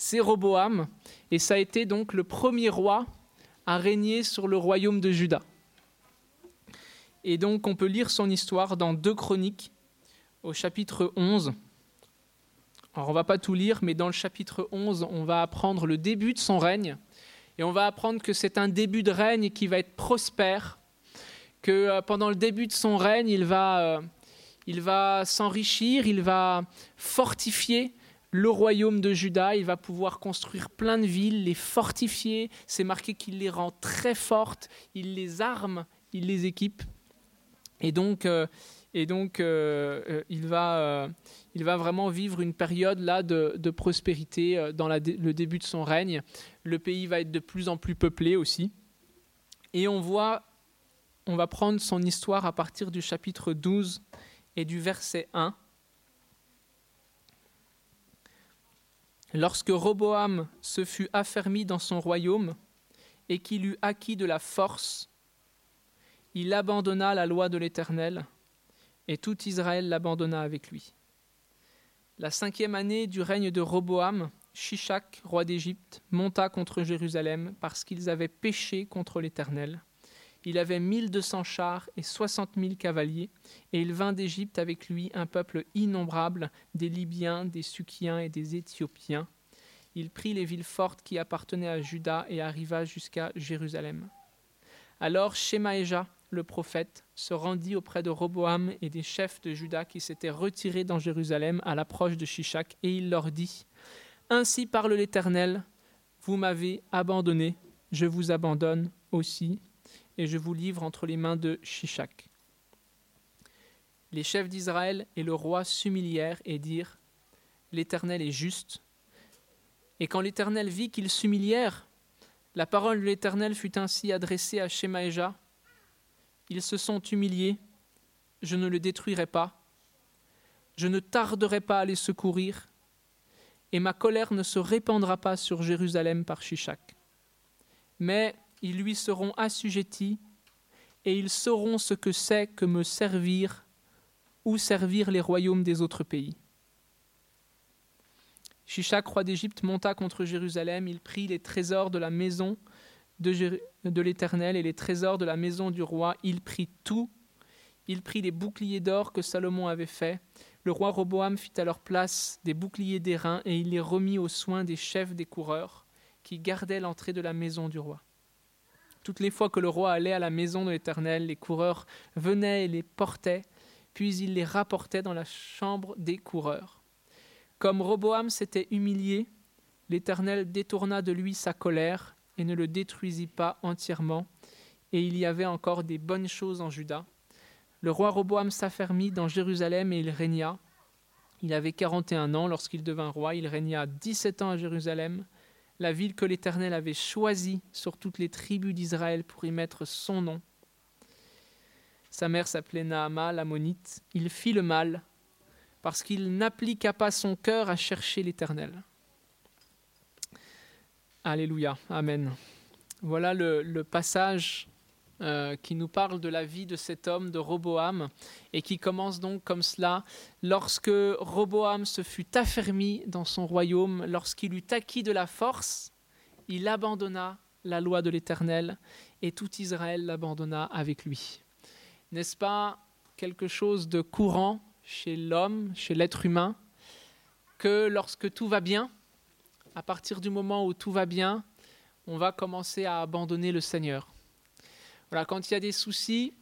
c'est Roboam, et ça a été donc le premier roi à régner sur le royaume de Juda. Et donc on peut lire son histoire dans deux chroniques au chapitre 11. Alors on va pas tout lire, mais dans le chapitre 11, on va apprendre le début de son règne, et on va apprendre que c'est un début de règne qui va être prospère, que euh, pendant le début de son règne, il va, euh, il va s'enrichir, il va fortifier le royaume de Juda, il va pouvoir construire plein de villes, les fortifier, c'est marqué qu'il les rend très fortes, il les arme, il les équipe. Et donc, euh, et donc il, va, il va vraiment vivre une période là de, de prospérité dans le début de son règne. Le pays va être de plus en plus peuplé aussi. Et on voit on va prendre son histoire à partir du chapitre 12 et du verset 1. Lorsque Roboam se fut affermi dans son royaume et qu'il eut acquis de la force, il abandonna la loi de l'Éternel, et tout Israël l'abandonna avec lui. La cinquième année du règne de Roboam, Shishak, roi d'Égypte, monta contre Jérusalem parce qu'ils avaient péché contre l'Éternel. Il avait mille deux cents chars et soixante mille cavaliers, et il vint d'Égypte avec lui un peuple innombrable, des Libyens, des Sukiens et des Éthiopiens. Il prit les villes fortes qui appartenaient à Juda et arriva jusqu'à Jérusalem. Alors Shemaéja, le prophète, se rendit auprès de Roboam et des chefs de Juda qui s'étaient retirés dans Jérusalem à l'approche de Shishak, et il leur dit Ainsi parle l'Éternel, vous m'avez abandonné, je vous abandonne aussi et je vous livre entre les mains de Shishak. Les chefs d'Israël et le roi s'humilièrent et dirent L'Éternel est juste. Et quand l'Éternel vit qu'ils s'humilièrent, la parole de l'Éternel fut ainsi adressée à Shemaéja Ils se sont humiliés, je ne le détruirai pas, je ne tarderai pas à les secourir, et ma colère ne se répandra pas sur Jérusalem par Shishak. Mais ils lui seront assujettis, et ils sauront ce que c'est que me servir ou servir les royaumes des autres pays. Shishak, roi d'Égypte, monta contre Jérusalem, il prit les trésors de la maison de, de l'Éternel et les trésors de la maison du roi, il prit tout, il prit les boucliers d'or que Salomon avait faits. Le roi Roboam fit à leur place des boucliers d'airain et il les remit aux soins des chefs des coureurs qui gardaient l'entrée de la maison du roi. Toutes les fois que le roi allait à la maison de l'Éternel, les coureurs venaient et les portaient, puis il les rapportait dans la chambre des coureurs. Comme Roboam s'était humilié, l'Éternel détourna de lui sa colère et ne le détruisit pas entièrement, et il y avait encore des bonnes choses en Juda. Le roi Roboam s'affermit dans Jérusalem et il régna. Il avait quarante et un ans lorsqu'il devint roi, il régna dix-sept ans à Jérusalem la ville que l'Éternel avait choisie sur toutes les tribus d'Israël pour y mettre son nom. Sa mère s'appelait Naama, l'ammonite. Il fit le mal parce qu'il n'appliqua pas son cœur à chercher l'Éternel. Alléluia, Amen. Voilà le, le passage euh, qui nous parle de la vie de cet homme, de Roboam, et qui commence donc comme cela. Lorsque Roboam se fut affermi dans son royaume, lorsqu'il eut acquis de la force, il abandonna la loi de l'Éternel, et tout Israël l'abandonna avec lui. N'est-ce pas quelque chose de courant chez l'homme, chez l'être humain, que lorsque tout va bien, à partir du moment où tout va bien, on va commencer à abandonner le Seigneur? Voilà, quand il y a des soucis,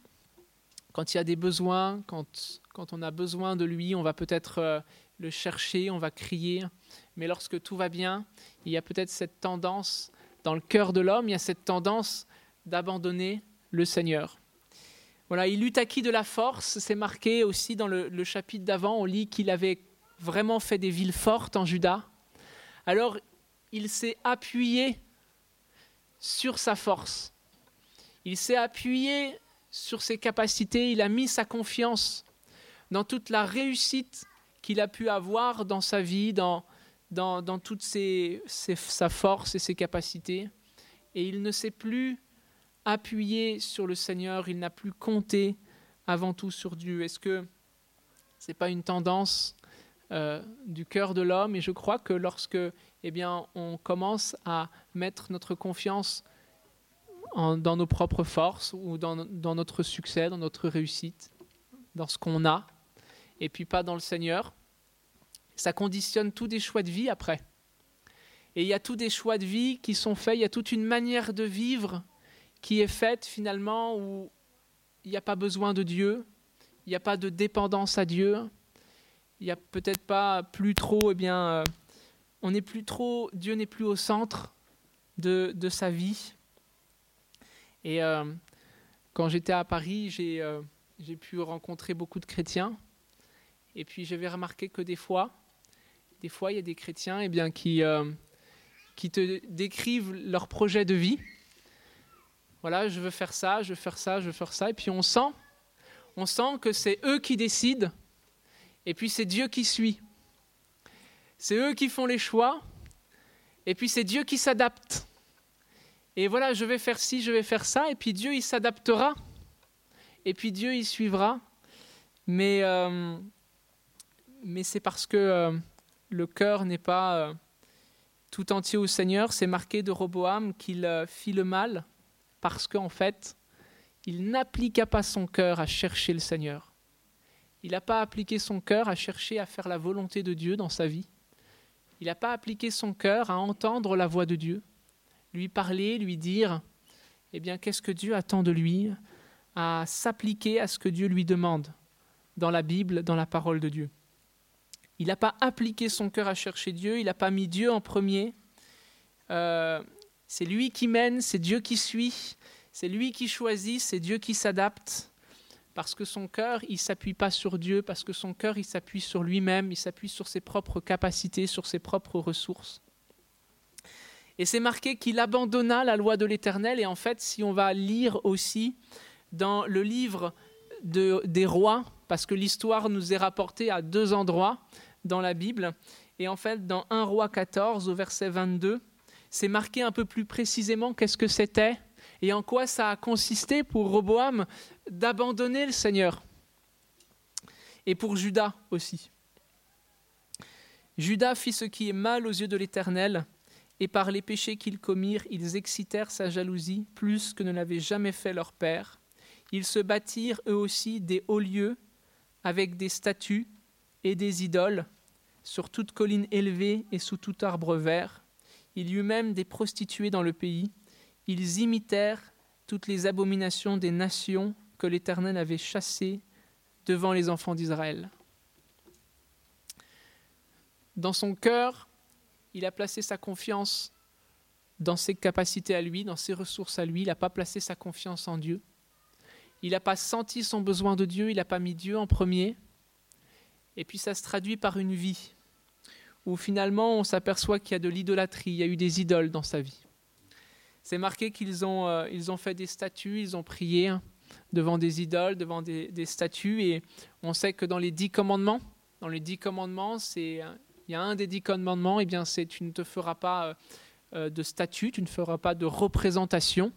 quand il y a des besoins, quand, quand on a besoin de lui, on va peut-être euh, le chercher, on va crier. Mais lorsque tout va bien, il y a peut-être cette tendance, dans le cœur de l'homme, il y a cette tendance d'abandonner le Seigneur. Voilà, il eut acquis de la force, c'est marqué aussi dans le, le chapitre d'avant, on lit qu'il avait vraiment fait des villes fortes en Juda. Alors, il s'est appuyé sur sa force. Il s'est appuyé sur ses capacités, il a mis sa confiance dans toute la réussite qu'il a pu avoir dans sa vie, dans, dans, toute sa force et ses capacités. Et il ne s'est plus appuyé sur le Seigneur, il n'a plus compté avant tout sur Dieu. Est-ce que ce n'est pas une tendance euh, du cœur de l'homme? Et je crois que lorsque eh bien, on commence à mettre notre confiance dans nos propres forces ou dans, notre succès, dans notre réussite, dans ce qu'on a, et puis pas dans le Seigneur, ça conditionne tous des choix de vie après. Et il y a tous des choix de vie qui sont faits, il y a toute une manière de vivre qui est faite finalement où il n'y a pas besoin de Dieu, il n'y a pas de dépendance à Dieu, il n'y a peut-être pas plus trop, eh bien, euh, on n'est plus trop, Dieu n'est plus au centre de, de sa vie. Et euh, quand j'étais à Paris, euh, j'ai pu rencontrer beaucoup de chrétiens. Et puis j'avais remarqué que des fois, des fois, il y a des chrétiens eh bien, qui, qui te décrivent leur projet de vie. Voilà, je veux faire ça, je veux faire ça, je veux faire ça. Et puis on sent, on sent que c'est eux qui décident, et puis c'est Dieu qui suit. C'est eux qui font les choix, et puis c'est Dieu qui s'adapte. Et voilà, je vais faire ci, je vais faire ça, et puis Dieu, il s'adaptera, et puis Dieu, il suivra. Mais, euh, mais c'est parce que euh, le cœur n'est pas euh, tout entier au Seigneur. C'est marqué de Roboam qu'il fit le mal parce qu'en fait, il n'appliqua pas son cœur à chercher le Seigneur. Il n'a pas appliqué son cœur à chercher à faire la volonté de Dieu dans sa vie. Il n'a pas appliqué son cœur à entendre la voix de Dieu, lui parler, lui dire, eh bien, qu'est-ce que Dieu attend de lui, à s'appliquer à ce que Dieu lui demande dans la Bible, dans la parole de Dieu? Il n'a pas appliqué son cœur à chercher Dieu, il n'a pas mis Dieu en premier. Euh, c'est lui qui mène, c'est Dieu qui suit, c'est lui qui choisit, c'est Dieu qui s'adapte. Parce que son cœur, il s'appuie pas sur Dieu, parce que son cœur, il s'appuie sur lui-même, il s'appuie sur ses propres capacités, sur ses propres ressources. Et c'est marqué qu'il abandonna la loi de l'Éternel. Et en fait, si on va lire aussi dans le livre des rois, parce que l'histoire nous est rapportée à deux endroits dans la Bible, et en fait, dans 1 roi 14 au verset 22, c'est marqué un peu plus précisément qu'est-ce que c'était et en quoi ça a consisté pour Roboam d'abandonner le Seigneur. Et pour Judas aussi. Judas fit ce qui est mal aux yeux de l'Éternel, et par les péchés qu'ils commirent, ils excitèrent sa jalousie plus que ne l'avait jamais fait leur père. Ils se bâtirent eux aussi des hauts lieux avec des statues et des idoles sur toute colline élevée et sous tout arbre vert. Il y eut même des prostituées dans le pays. Ils imitèrent toutes les abominations des nations que l'Éternel avait chassées devant les enfants d'Israël. Dans son cœur, il a placé sa confiance dans ses capacités à lui, dans ses ressources à lui. Il n'a pas placé sa confiance en Dieu. Il n'a pas senti son besoin de Dieu, il n'a pas mis Dieu en premier. Et puis ça se traduit par une vie où finalement on s'aperçoit qu'il y a de l'idolâtrie, il y a eu des idoles dans sa vie. C'est marqué qu'ils ont, euh, ils ont fait des statues, ils ont prié devant des idoles, devant des, statues, et on sait que dans les dix commandements, dans les dix commandements, c'est, il y a un des dix commandements, et eh bien c'est tu ne te feras pas euh, euh, de statue, tu ne feras pas de représentation,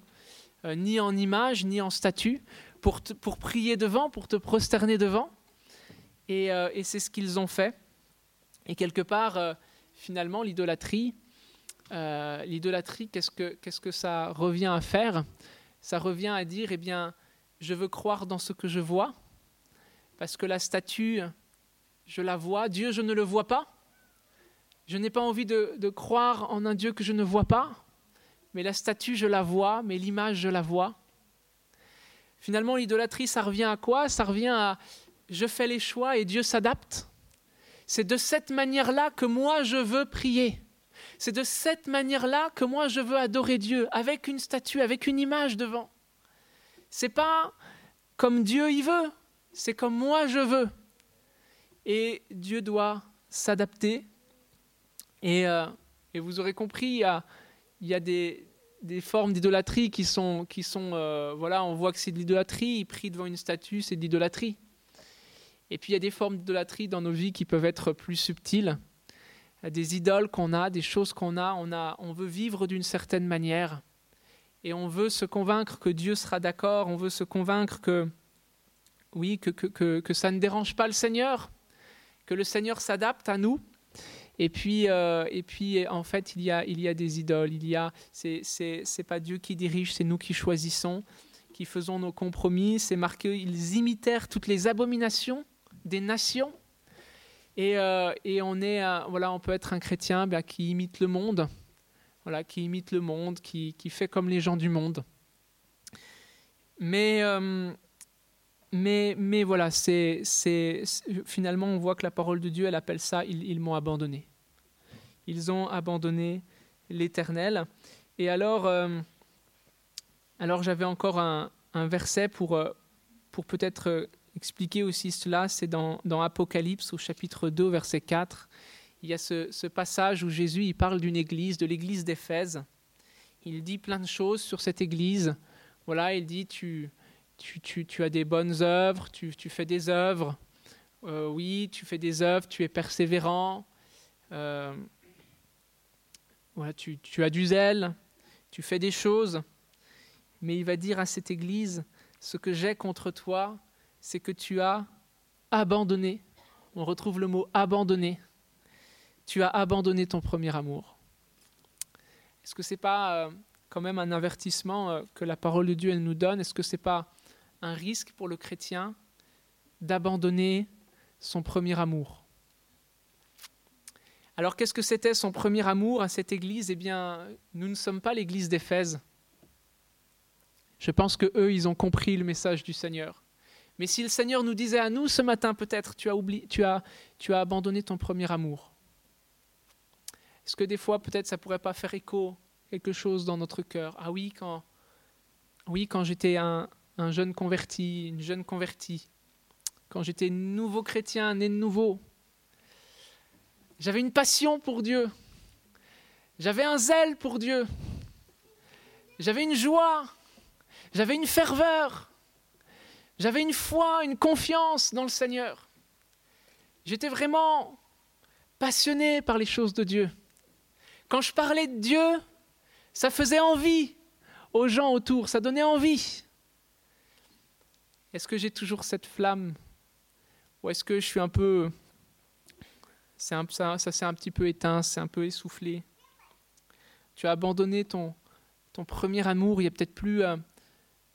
ni en image, ni en statue, pour, pour prier devant, pour te prosterner devant. Et, c'est ce qu'ils ont fait. Et quelque part, euh, finalement, l'idolâtrie, euh, l'idolâtrie, qu'est-ce que, qu'est-ce que ça revient à faire? Ça revient à dire, eh bien, je veux croire dans ce que je vois, parce que la statue, je la vois, Dieu, je ne le vois pas. Je n'ai pas envie de, croire en un Dieu que je ne vois pas, mais la statue, je la vois, mais l'image, je la vois. Finalement, l'idolâtrie, ça revient à quoi? Ça revient à je fais les choix et Dieu s'adapte. C'est de cette manière-là que moi je veux prier. C'est de cette manière-là que moi je veux adorer Dieu, avec une statue, avec une image devant. C'est pas comme Dieu y veut, c'est comme moi je veux. Et Dieu doit s'adapter. Et, euh, vous aurez compris, il y a, des, formes d'idolâtrie qui sont, euh, voilà, on voit que c'est de l'idolâtrie, il prie devant une statue, c'est de l'idolâtrie. Et puis il y a des formes d'idolâtrie dans nos vies qui peuvent être plus subtiles. Des idoles qu'on a, des choses qu'on a, on, veut vivre d'une certaine manière. Et on veut se convaincre que Dieu sera d'accord, on veut se convaincre que, oui, que, ça ne dérange pas le Seigneur, que le Seigneur s'adapte à nous. Et puis, euh, et puis, en fait, il y a, il y a des idoles. Il y a, c'est, c'est, pas Dieu qui dirige, c'est nous qui choisissons, qui faisons nos compromis. C'est marqué, ils imitèrent toutes les abominations des nations. Et, euh, et on est, voilà, on peut être un chrétien ben, qui imite le monde, voilà, qui imite le monde, qui, qui fait comme les gens du monde. Mais euh, mais, mais voilà, c'est, finalement, on voit que la parole de Dieu, elle appelle ça, ils, m'ont abandonné. Ils ont abandonné l'Éternel. Et alors, euh, alors j'avais encore un, verset pour, euh, pour peut-être euh, expliquer aussi cela. C'est dans, dans, Apocalypse, au chapitre 2, verset 4. Il y a ce, ce passage où Jésus il parle d'une église, de l'église d'Éphèse. Il dit plein de choses sur cette église. Voilà, il dit tu tu, as des bonnes œuvres, tu, fais des œuvres. Euh, oui, tu fais des œuvres, tu es persévérant. Euh, tu, tu as du zèle, tu fais des choses. Mais il va dire à cette Église, ce que j'ai contre toi, c'est que tu as abandonné. On retrouve le mot abandonné. Tu as abandonné ton premier amour. Est-ce que ce n'est pas euh, quand même un avertissement que la parole de Dieu elle nous donne? Est-ce que ce n'est pas un risque pour le chrétien d'abandonner son premier amour. Alors qu'est-ce que c'était son premier amour à cette église? Eh bien, nous ne sommes pas l'église d'Éphèse. Je pense que eux, ils ont compris le message du Seigneur. Mais si le Seigneur nous disait à nous ce matin, peut-être, tu as oublié, tu as, tu as abandonné ton premier amour. Est-ce que des fois, peut-être, ça pourrait pas faire écho quelque chose dans notre cœur? Ah oui, quand, oui, quand j'étais un, un jeune converti, une jeune convertie, quand j'étais nouveau chrétien, né de nouveau, j'avais une passion pour Dieu, j'avais un zèle pour Dieu, j'avais une joie, j'avais une ferveur, j'avais une foi, une confiance dans le Seigneur. J'étais vraiment passionné par les choses de Dieu. Quand je parlais de Dieu, ça faisait envie aux gens autour, ça donnait envie. Est-ce que j'ai toujours cette flamme? Ou est-ce que je suis un peu... Un, ça, ça s'est un petit peu éteint, c'est un peu essoufflé? Tu as abandonné ton, ton premier amour, il y a peut-être plus... Euh,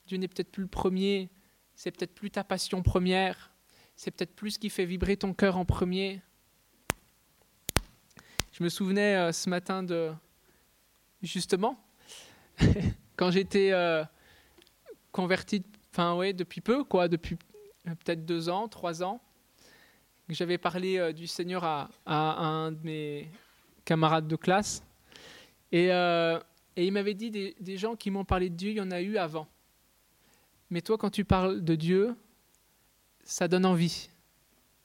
Dieu n'est peut-être plus le premier, c'est peut-être plus ta passion première, c'est peut-être plus ce qui fait vibrer ton cœur en premier. Je me souvenais euh, ce matin de... Justement, quand j'étais euh, converti Enfin, oui, depuis peu, quoi, depuis euh, peut-être deux ans, trois ans. J'avais parlé euh, du Seigneur à, un de mes camarades de classe. Et, euh, il m'avait dit des, des gens qui m'ont parlé de Dieu, il y en a eu avant. Mais toi, quand tu parles de Dieu, ça donne envie.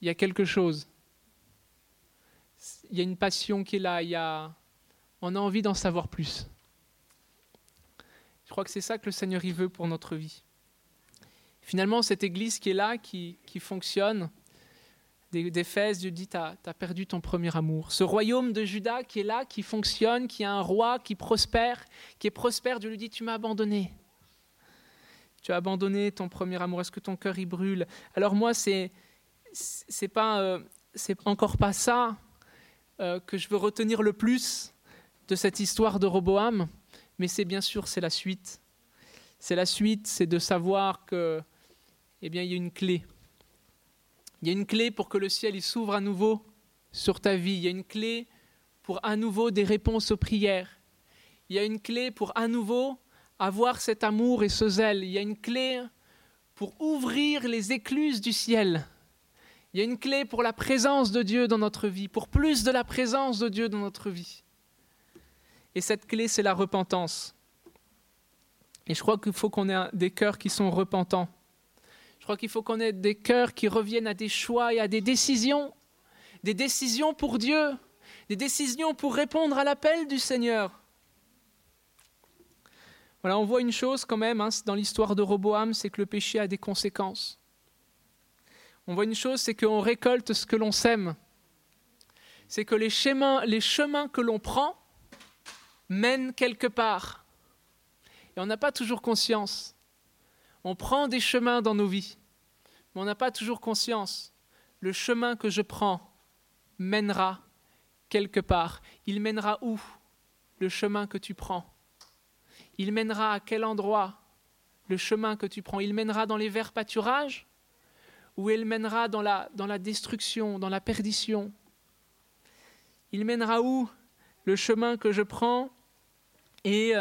Il y a quelque chose. Il y a une passion qui est là. Il y a... On a envie d'en savoir plus. Je crois que c'est ça que le Seigneur y veut pour notre vie. Finalement, cette église qui est là, qui, fonctionne, d'Éphèse, Dieu dit, tu as, perdu ton premier amour. Ce royaume de Juda qui est là, qui fonctionne, qui a un roi, qui prospère, qui est prospère, Dieu lui dit, tu m'as abandonné. Tu as abandonné ton premier amour. Est-ce que ton cœur y brûle? Alors moi, c'est c'est pas euh, c'est encore pas ça euh, que je veux retenir le plus de cette histoire de Roboam, mais c'est bien sûr c'est la suite. C'est la suite, c'est de savoir que eh bien, il y a une clé. Il y a une clé pour que le ciel s'ouvre à nouveau sur ta vie. Il y a une clé pour à nouveau des réponses aux prières. Il y a une clé pour à nouveau avoir cet amour et ce zèle. Il y a une clé pour ouvrir les écluses du ciel. Il y a une clé pour la présence de Dieu dans notre vie, pour plus de la présence de Dieu dans notre vie. Et cette clé, c'est la repentance. Et je crois qu'il faut qu'on ait des cœurs qui sont repentants. Je crois qu'il faut qu'on ait des cœurs qui reviennent à des choix et à des décisions, des décisions pour Dieu, des décisions pour répondre à l'appel du Seigneur. Voilà, on voit une chose quand même hein, dans l'histoire de Roboam, c'est que le péché a des conséquences. On voit une chose, c'est qu'on récolte ce que l'on sème. C'est que les chemins, les chemins que l'on prend mènent quelque part. Et on n'a pas toujours conscience. On prend des chemins dans nos vies, mais on n'a pas toujours conscience. Le chemin que je prends mènera quelque part. Il mènera où le chemin que tu prends? Il mènera à quel endroit le chemin que tu prends? Il mènera dans les verts pâturages ou il mènera dans la, destruction, dans la perdition? Il mènera où le chemin que je prends? Et,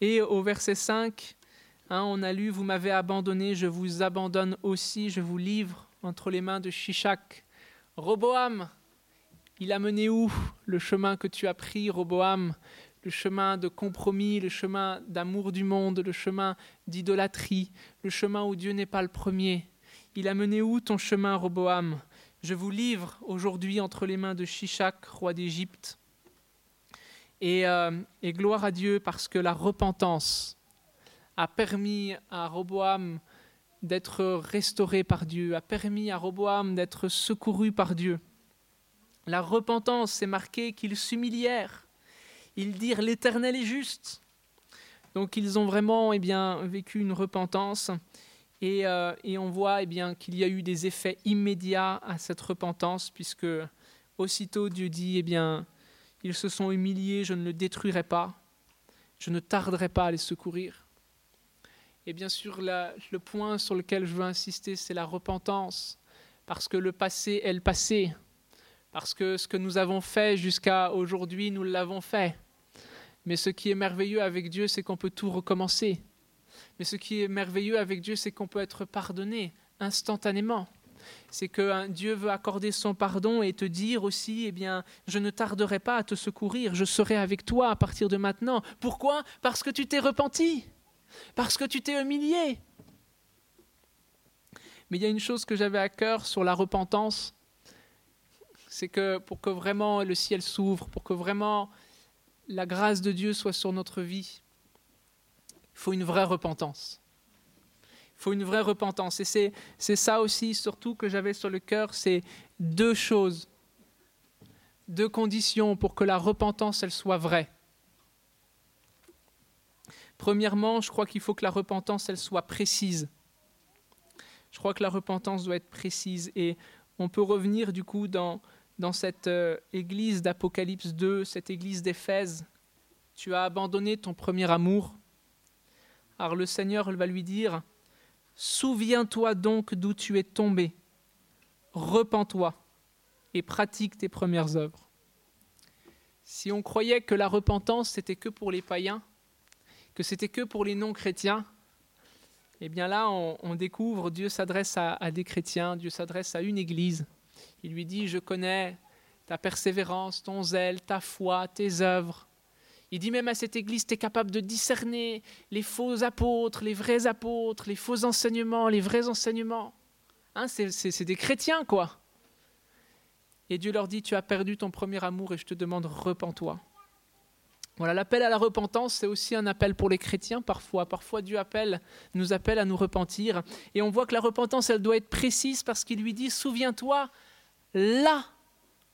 et au verset 5, hein, on a lu, vous m'avez abandonné, je vous abandonne aussi, je vous livre entre les mains de Shishak. Roboam, il a mené où le chemin que tu as pris, Roboam? Le chemin de compromis, le chemin d'amour du monde, le chemin d'idolâtrie, le chemin où Dieu n'est pas le premier. Il a mené où ton chemin, Roboam? Je vous livre aujourd'hui entre les mains de Shishak, roi d'Égypte. Et, euh, et, gloire à Dieu parce que la repentance a permis à Roboam d'être restauré par Dieu, a permis à Roboam d'être secouru par Dieu. La repentance, c'est marqué qu'ils s'humilièrent. Ils dirent l'Éternel est juste. Donc ils ont vraiment eh bien, vécu une repentance. Et, euh, et on voit eh bien, qu'il y a eu des effets immédiats à cette repentance, puisque aussitôt Dieu dit, eh bien, ils se sont humiliés, je ne le détruirai pas, je ne tarderai pas à les secourir. Et bien sûr, le point sur lequel je veux insister, c'est la repentance, parce que le passé est le passé. Parce que ce que nous avons fait jusqu'à aujourd'hui, nous l'avons fait. Mais ce qui est merveilleux avec Dieu, c'est qu'on peut tout recommencer. Mais ce qui est merveilleux avec Dieu, c'est qu'on peut être pardonné instantanément. C'est que Dieu veut accorder son pardon et te dire aussi, eh bien, je ne tarderai pas à te secourir, je serai avec toi à partir de maintenant. Pourquoi? Parce que tu t'es repenti, parce que tu t'es humilié. Mais il y a une chose que j'avais à cœur sur la repentance, c'est que pour que vraiment le ciel s'ouvre, pour que vraiment la grâce de Dieu soit sur notre vie, il faut une vraie repentance. Il faut une vraie repentance. Et c'est, ça aussi, surtout, que j'avais sur le cœur, c'est deux choses, deux conditions pour que la repentance, elle soit vraie. Premièrement, je crois qu'il faut que la repentance, elle soit précise. Je crois que la repentance doit être précise. Et on peut revenir du coup dans dans cette euh, église d'Apocalypse 2, cette église d'Éphèse, tu as abandonné ton premier amour. Alors le Seigneur va lui dire, Souviens-toi donc d'où tu es tombé, repens-toi et pratique tes premières œuvres. Si on croyait que la repentance c'était que pour les païens, que c'était que pour les non-chrétiens, eh bien là on, découvre Dieu s'adresse à des chrétiens, Dieu s'adresse à une église. Il lui dit, je connais ta persévérance, ton zèle, ta foi, tes œuvres. Il dit même à cette église, tu es capable de discerner les faux apôtres, les vrais apôtres, les faux enseignements, les vrais enseignements. Hein, c'est des chrétiens, quoi. Et Dieu leur dit, tu as perdu ton premier amour et je te demande, repens-toi. Voilà, l'appel à la repentance, c'est aussi un appel pour les chrétiens parfois. Parfois, Dieu appelle, nous appelle à nous repentir. Et on voit que la repentance, elle doit être précise parce qu'il lui dit, souviens-toi là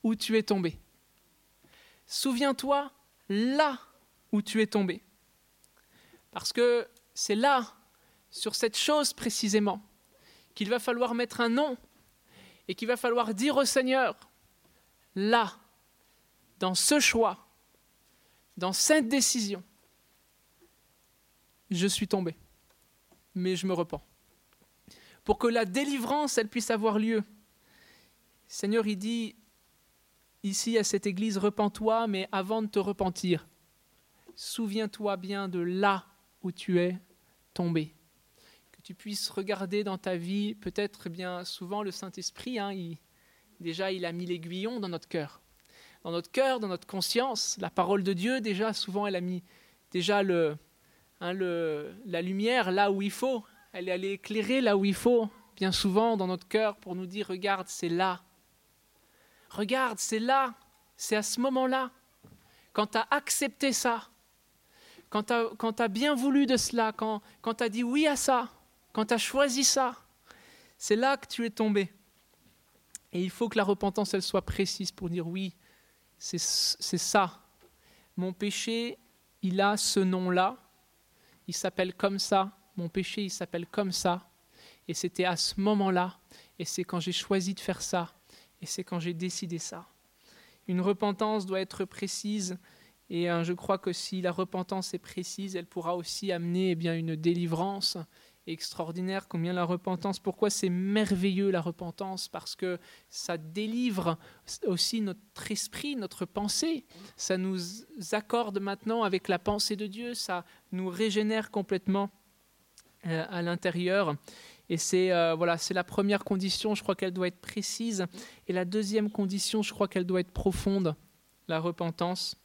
où tu es tombé. Souviens-toi là où tu es tombé. Parce que c'est là, sur cette chose précisément, qu'il va falloir mettre un nom et qu'il va falloir dire au Seigneur, là, dans ce choix, dans cette décision, je suis tombé, mais je me repens. Pour que la délivrance, elle puisse avoir lieu, Seigneur, il dit ici à cette église, repens-toi, mais avant de te repentir, souviens-toi bien de là où tu es tombé. Que tu puisses regarder dans ta vie, peut-être eh bien souvent le Saint-Esprit, hein, déjà il a mis l'aiguillon dans notre cœur. Dans notre cœur, dans notre conscience, la parole de Dieu, déjà souvent elle a mis déjà hein, le, la lumière là où il faut. Elle est allée éclairer là où il faut, bien souvent dans notre cœur, pour nous dire, regarde, c'est là. Regarde, c'est là, c'est à ce moment-là, quand tu as accepté ça, quand tu as, bien voulu de cela, quand, quand tu as dit oui à ça, quand tu as choisi ça, c'est là que tu es tombé. Et il faut que la repentance, elle soit précise pour dire oui, c'est ça. Mon péché, il a ce nom-là, il s'appelle comme ça, mon péché, il s'appelle comme ça. Et c'était à ce moment-là, et c'est quand j'ai choisi de faire ça, et c'est quand j'ai décidé ça. Une repentance doit être précise et euh, je crois que si la repentance est précise, elle pourra aussi amener eh bien, une délivrance extraordinaire. Combien la repentance, pourquoi c'est merveilleux la repentance Parce que ça délivre aussi notre esprit, notre pensée. Ça nous accorde maintenant avec la pensée de Dieu, ça nous régénère complètement euh, à l'intérieur. Et c'est euh, voilà, c'est la première condition, je crois qu'elle doit être précise. Et la deuxième condition, je crois qu'elle doit être profonde, la repentance.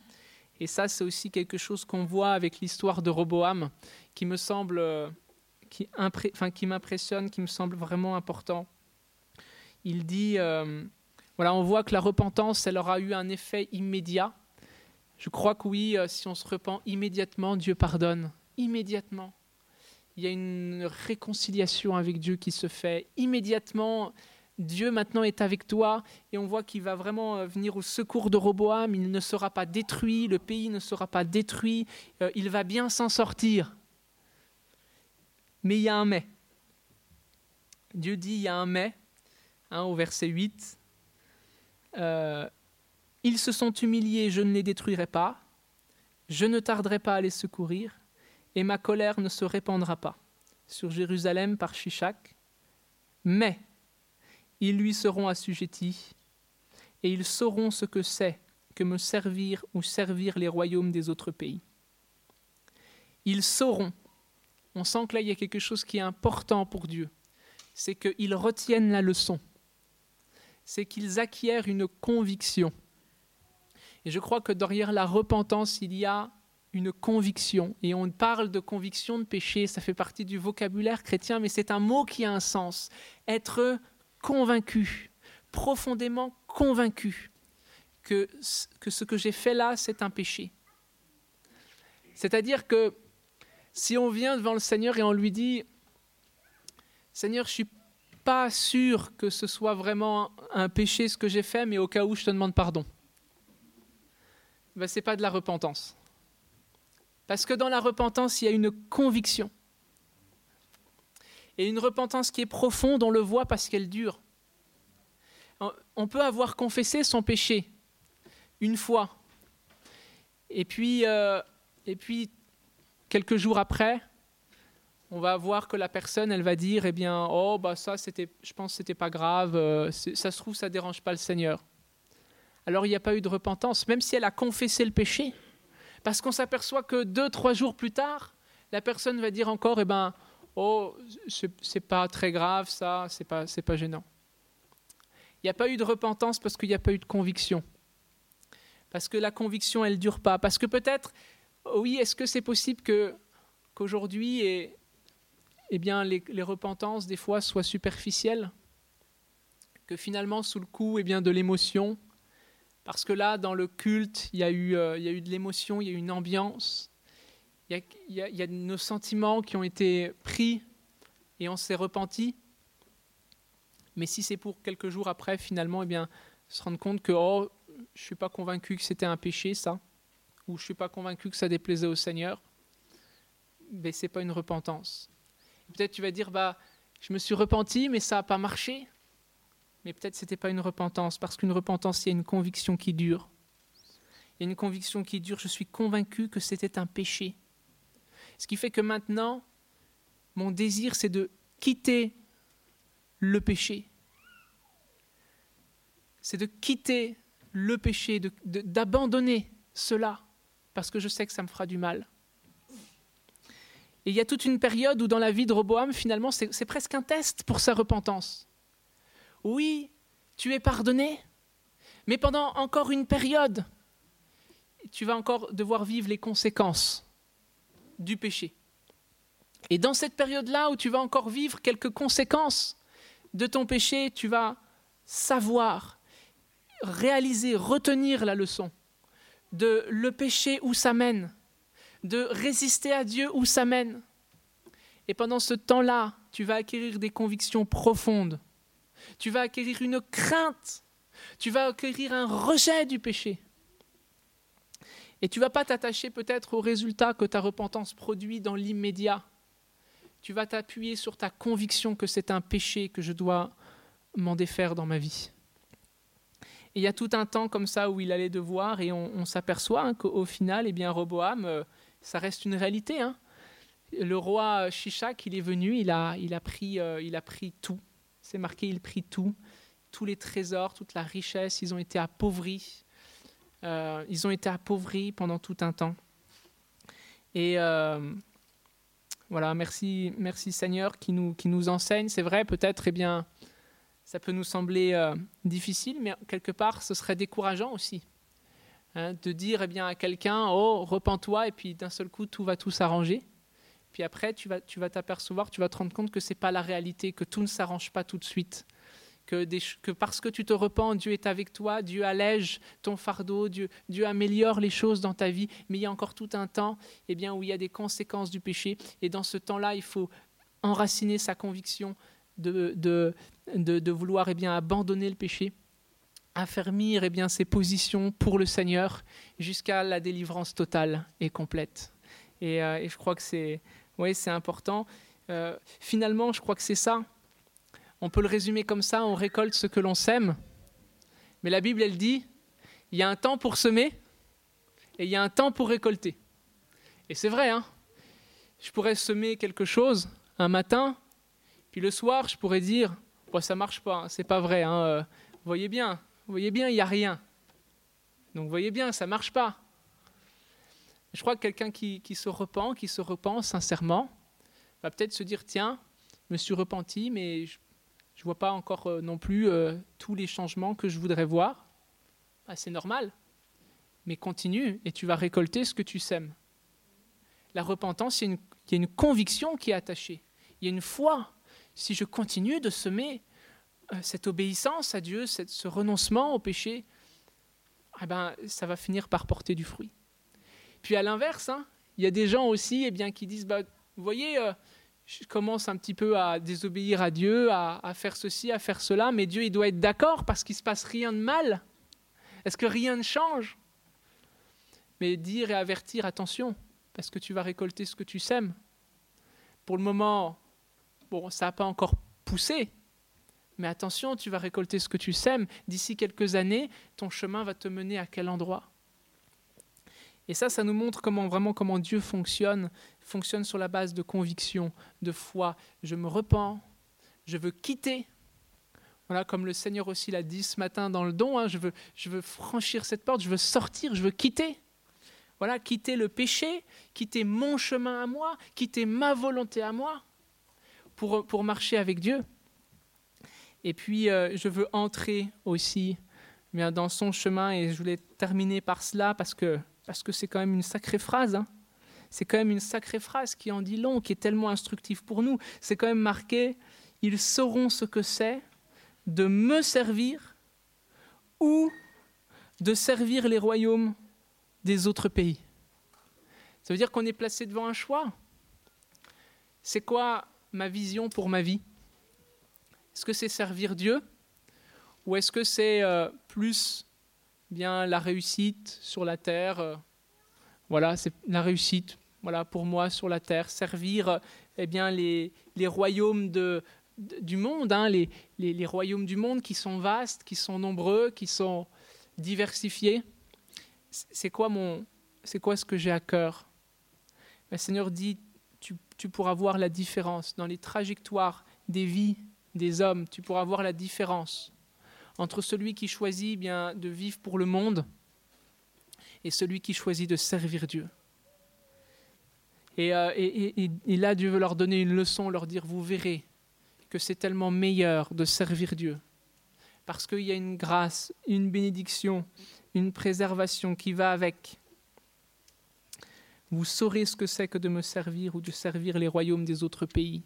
Et ça, c'est aussi quelque chose qu'on voit avec l'histoire de Roboam, qui me semble, euh, qui, m'impressionne, qui me semble vraiment important. Il dit, euh, voilà, on voit que la repentance, elle aura eu un effet immédiat. Je crois que oui, euh, si on se repent immédiatement, Dieu pardonne. Immédiatement. Il y a une réconciliation avec Dieu qui se fait immédiatement. Dieu maintenant est avec toi et on voit qu'il va vraiment euh, venir au secours de Roboam. Il ne sera pas détruit, le pays ne sera pas détruit, il va bien s'en sortir. Mais il y a un mais. Dieu dit il y a un mais, hein, au verset 8. Euh, ils se sont humiliés, je ne les détruirai pas, je ne tarderai pas à les secourir, et ma colère ne se répandra pas sur Jérusalem par Shishak. Mais ils lui seront assujettis, et ils sauront ce que c'est que me servir ou servir les royaumes des autres pays. Ils sauront, on sent que là il y a quelque chose qui est important pour Dieu, c'est qu'ils retiennent la leçon, c'est qu'ils acquièrent une conviction. Et je crois que derrière la repentance, il y a une conviction. Et on parle de conviction de péché, ça fait partie du vocabulaire chrétien, mais c'est un mot qui a un sens. Être convaincu, profondément convaincu que, ce que j'ai fait là, c'est un péché. C'est-à-dire que si on vient devant le Seigneur et on lui dit, Seigneur, je suis pas sûr que ce soit vraiment un péché ce que j'ai fait, mais au cas où je te demande pardon. Ben, ce n'est pas de la repentance. Parce que dans la repentance, il y a une conviction. Et une repentance qui est profonde, on le voit parce qu'elle dure. On peut avoir confessé son péché une fois, et puis, euh, et puis quelques jours après, on va voir que la personne, elle va dire, eh bien, oh bah ça, c'était, je pense, que c'était pas grave, euh, ça se trouve, ça dérange pas le Seigneur. Alors il n'y a pas eu de repentance, même si elle a confessé le péché, parce qu'on s'aperçoit que deux, trois jours plus tard, la personne va dire encore, eh ben, oh, c'est pas très grave, ça, c'est pas, c'est pas gênant. Il n'y a pas eu de repentance parce qu'il n'y a pas eu de conviction. Parce que la conviction, elle dure pas. Parce que peut-être, oui, est-ce que c'est possible que, qu'aujourd'hui, eh bien, les, repentances, des fois, soient superficielles? Que finalement, sous le coup eh bien, de l'émotion, parce que là, dans le culte, il y a eu, euh, il y a eu de l'émotion, il y a eu une ambiance, il y, a, il nos sentiments qui ont été pris et on s'est repenti. Mais si c'est pour quelques jours après, finalement, eh bien, se rendre compte que oh, je ne suis pas convaincu que c'était un péché, ça, ou je ne suis pas convaincu que ça déplaisait au Seigneur, mais ce n'est pas une repentance. Peut-être tu vas dire, bah, je me suis repenti, mais ça n'a pas marché. Mais peut-être ce n'était pas une repentance, parce qu'une repentance, il y a une conviction qui dure. Il y a une conviction qui dure, je suis convaincu que c'était un péché. Ce qui fait que maintenant, mon désir, c'est de quitter le péché. C'est de quitter le péché, d'abandonner cela, parce que je sais que ça me fera du mal. Et il y a toute une période où dans la vie de Roboam, finalement, c'est presque un test pour sa repentance. Oui, tu es pardonné, mais pendant encore une période, tu vas encore devoir vivre les conséquences du péché. Et dans cette période-là où tu vas encore vivre quelques conséquences de ton péché, tu vas savoir, réaliser, retenir la leçon de le péché où ça mène, de résister à Dieu où ça mène. Et pendant ce temps-là, tu vas acquérir des convictions profondes tu vas acquérir une crainte, tu vas acquérir un rejet du péché. Et tu vas pas t'attacher peut-être au résultat que ta repentance produit dans l'immédiat. Tu vas t'appuyer sur ta conviction que c'est un péché que je dois m'en défaire dans ma vie. Il y a tout un temps comme ça où il allait devoir, et on, s'aperçoit hein, qu'au final, eh bien, Roboam, euh, ça reste une réalité. Hein. Le roi Shishak, il est venu, il a, il a, pris, euh, il a pris tout. C'est marqué, il prit tout. Tous les trésors, toute la richesse, ils ont été appauvris. Euh, ils ont été appauvris pendant tout un temps. Et voilà, merci, merci Seigneur qui nous, qui nous enseigne. C'est vrai, peut-être, eh bien, ça peut nous sembler euh, difficile, mais quelque part, ce serait décourageant aussi. Hein, de dire eh bien, à quelqu'un, oh, repens-toi, et puis d'un seul coup, tout va tout s'arranger. Puis après, tu vas tu vas t'apercevoir, tu vas te rendre compte que ce n'est pas la réalité, que tout ne s'arrange pas tout de suite. Que, parce que tu te repens, Dieu est avec toi, Dieu allège ton fardeau, Dieu, Dieu améliore les choses dans ta vie, mais il y a encore tout un temps eh bien, où il y a des conséquences du péché, et dans ce temps-là, il faut enraciner sa conviction de, de, de, vouloir eh bien, abandonner le péché, affermir eh bien, ses positions pour le Seigneur jusqu'à la délivrance totale et complète. Et, euh, je crois que c'est important. Euh, finalement, je crois que c'est ça. On peut le résumer comme ça, on récolte ce que l'on sème. Mais la Bible, elle dit, il y a un temps pour semer et il y a un temps pour récolter. Et c'est vrai, hein je pourrais semer quelque chose un matin, puis le soir, je pourrais dire, ça ça marche pas, hein. c'est pas vrai. Hein, euh, voyez bien, voyez bien, il n'y a rien. Donc voyez bien, ça marche pas. Je crois que quelqu'un qui, se repent, qui se repent sincèrement, va peut-être se dire tiens, je me suis repenti, mais je ne vois pas encore euh, non plus euh, tous les changements que je voudrais voir. Bah, c'est normal. Mais continue et tu vas récolter ce que tu sèmes. La repentance, il y a une conviction qui est attachée. Il y a une foi si je continue de semer euh, cette obéissance à Dieu, ce renoncement au péché, eh ben, ça va finir par porter du fruit. Puis à l'inverse, hein, il y a des gens aussi eh bien, qui disent, bah, vous voyez, euh, je commence un petit peu à désobéir à Dieu, à, à, faire ceci, à faire cela, mais Dieu, il doit être d'accord parce qu'il ne se passe rien de mal. Est-ce que rien ne change? Mais dire et avertir, attention, parce que tu vas récolter ce que tu sèmes. Pour le moment, Bon, ça n'a pas encore poussé, mais attention, tu vas récolter ce que tu sèmes. D'ici quelques années, ton chemin va te mener à quel endroit? Et ça, ça nous montre vraiment comment Dieu fonctionne, fonctionne sur la base de conviction, de foi. Je me repens, je veux quitter. Voilà, comme le Seigneur aussi l'a dit ce matin dans le don, hein, je, veux, je veux franchir cette porte, je veux sortir, je veux quitter. Voilà, quitter le péché, quitter mon chemin à moi, quitter ma volonté à moi pour, pour marcher avec Dieu. Et puis, euh, je veux entrer aussi bien, dans son chemin, et je voulais terminer par cela, parce que parce que c'est quand même une sacrée phrase. Hein. C'est quand même une sacrée phrase qui en dit long, qui est tellement instructive pour nous. C'est quand même marqué, ils sauront ce que c'est de me servir ou de servir les royaumes des autres pays. Ça veut dire qu'on est placé devant un choix. C'est quoi ma vision pour ma vie? Est-ce que c'est servir Dieu? Ou est-ce que c'est euh, plus bien la réussite sur la terre euh, Voilà, c'est la réussite. Voilà pour moi sur la terre, servir euh, eh bien les, les royaumes de, du monde, hein, les, les, royaumes du monde qui sont vastes, qui sont nombreux, qui sont diversifiés? C'est quoi mon, c'est quoi ce que j'ai à cœur? Le Seigneur dit tu pourras voir la différence dans les trajectoires des vies des hommes. Tu pourras voir la différence entre celui qui choisit bien de vivre pour le monde et celui qui choisit de servir Dieu. Et, euh, et, là, Dieu veut leur donner une leçon, leur dire, vous verrez que c'est tellement meilleur de servir Dieu, parce qu'il y a une grâce, une bénédiction, une préservation qui va avec vous saurez ce que c'est que de me servir ou de servir les royaumes des autres pays.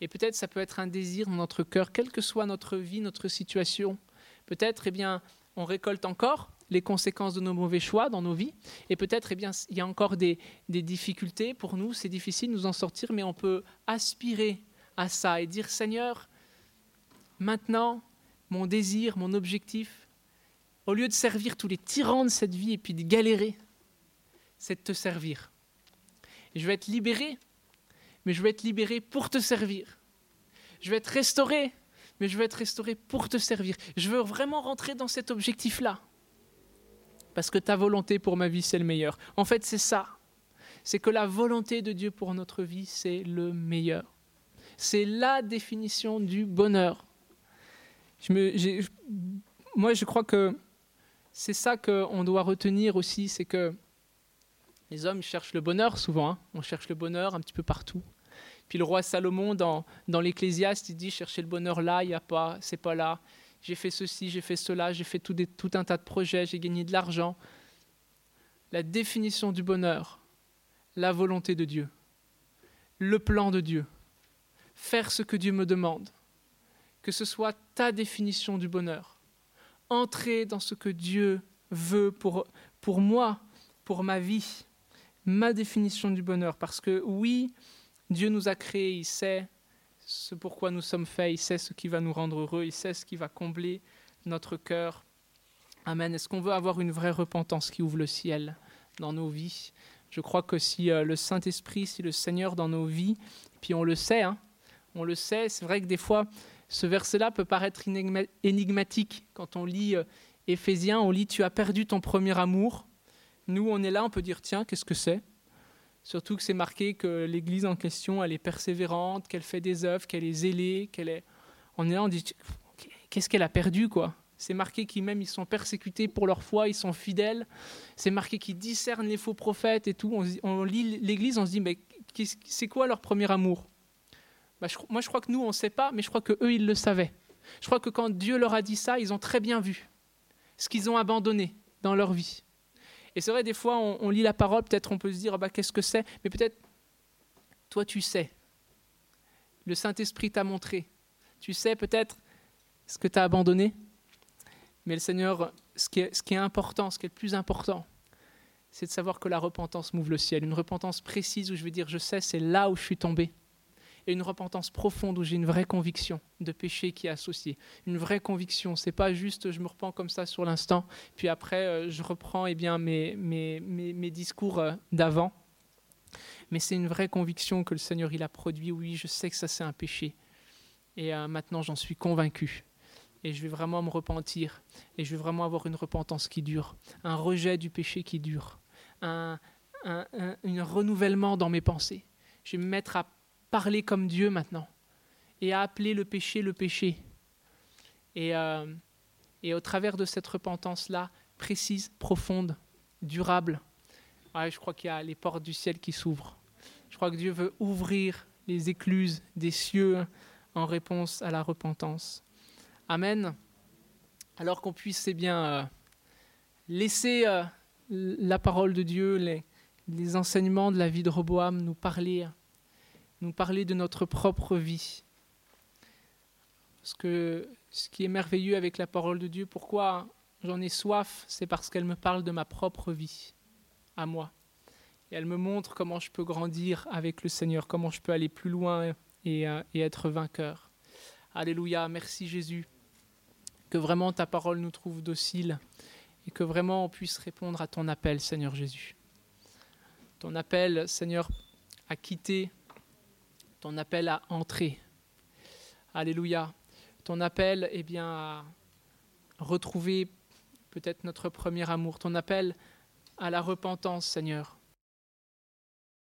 Et peut-être ça peut être un désir dans notre cœur, quelle que soit notre vie, notre situation. Peut-être, eh bien, on récolte encore les conséquences de nos mauvais choix dans nos vies. Et peut-être, eh bien, il y a encore des, des difficultés pour nous. C'est difficile de nous en sortir, mais on peut aspirer à ça et dire Seigneur, maintenant, mon désir, mon objectif, au lieu de servir tous les tyrans de cette vie et puis de galérer, c'est de te servir. je vais être libéré, mais je vais être libéré pour te servir. Je vais être restauré, mais je veux être restauré pour te servir. Je veux vraiment rentrer dans cet objectif-là. Parce que ta volonté pour ma vie, c'est le meilleur. En fait, c'est ça. C'est que la volonté de Dieu pour notre vie, c'est le meilleur. C'est la définition du bonheur. Moi, je crois que c'est ça qu'on doit retenir aussi, c'est que les hommes cherchent le bonheur souvent. Hein. On cherche le bonheur un petit peu partout. Puis le roi Salomon, dans, l'Ecclésiaste, il dit chercher le bonheur là, il n'y a pas, c'est pas là. J'ai fait ceci, j'ai fait cela, j'ai fait tout, tout un tas de projets, j'ai gagné de l'argent. La définition du bonheur, la volonté de Dieu, le plan de Dieu, faire ce que Dieu me demande, que ce soit ta définition du bonheur, entrer dans ce que Dieu veut pour moi, pour ma vie, ma définition du bonheur. Parce que oui, Dieu nous a créés, il sait ce pourquoi nous sommes faits, il sait ce qui va nous rendre heureux, il sait ce qui va combler notre cœur. Amen. Est-ce qu'on veut avoir une vraie repentance qui ouvre le ciel dans nos vies? Je crois que si euh, le Saint-Esprit, si le Seigneur dans nos vies, puis on le sait, hein, on le sait, c'est vrai que des fois, ce verset-là peut paraître énigmatique. Quand on lit euh, Éphésiens, on lit Tu as perdu ton premier amour. Nous, on est là, on peut dire Tiens, qu'est-ce que c'est? Surtout que c'est marqué que l'Église en question, elle est persévérante, qu'elle fait des œuvres, qu'elle est zélée, qu'elle est. On est là, on dit Qu'est-ce qu'elle a perdu, quoi? C'est marqué qu'ils même ils sont persécutés pour leur foi, ils sont fidèles. C'est marqué qu'ils discernent les faux prophètes et tout. On, lit l'Église, on se dit mais c'est quoi leur premier amour? Bah, moi je crois que nous, on ne sait pas, mais je crois que eux, ils le savaient. Je crois que quand Dieu leur a dit ça, ils ont très bien vu ce qu'ils ont abandonné dans leur vie. Et c'est vrai, des fois, on, lit la parole, peut-être on peut se dire, ah bah, qu'est-ce que c'est? Mais peut-être, toi, tu sais. Le Saint-Esprit t'a montré. Tu sais peut-être ce que tu as abandonné. Mais le Seigneur, ce qui, est, ce qui est important, ce qui est le plus important, c'est de savoir que la repentance m'ouvre le ciel. Une repentance précise où je vais dire, je sais, c'est là où je suis tombé et une repentance profonde où j'ai une vraie conviction de péché qui est associée. Une vraie conviction. C'est pas juste je me repens comme ça sur l'instant, puis après euh, je reprends eh bien, mes, mes, mes, discours euh, d'avant. Mais c'est une vraie conviction que le Seigneur il a produit. Oui, je sais que ça c'est un péché. Et euh, maintenant j'en suis convaincu. Et je vais vraiment me repentir. Et je vais vraiment avoir une repentance qui dure. Un rejet du péché qui dure. Un, un, un renouvellement dans mes pensées. Je vais me mettre à parler comme Dieu maintenant et à appeler le péché le péché. Et, euh, au travers de cette repentance-là, précise, profonde, durable, je crois qu'il y a les portes du ciel qui s'ouvrent. Je crois que Dieu veut ouvrir les écluses des cieux en réponse à la repentance. Amen. Alors qu'on puisse eh bien, euh, laisser euh, la parole de Dieu, les enseignements de la vie de Roboam nous parler nous parler de notre propre vie. Parce que ce qui est merveilleux avec la parole de Dieu, pourquoi j'en ai soif, c'est parce qu'elle me parle de ma propre vie, à moi. Elle me montre comment je peux grandir avec le Seigneur, comment je peux aller plus loin et, euh, et être vainqueur. Alléluia, merci Jésus. Que vraiment ta parole nous trouve docile et que vraiment on puisse répondre à ton appel, Seigneur Jésus. Ton appel, Seigneur, à quitter ton appel à entrer. Alléluia. Ton appel eh bien, à retrouver peut-être notre premier amour. Ton appel à la repentance, Seigneur.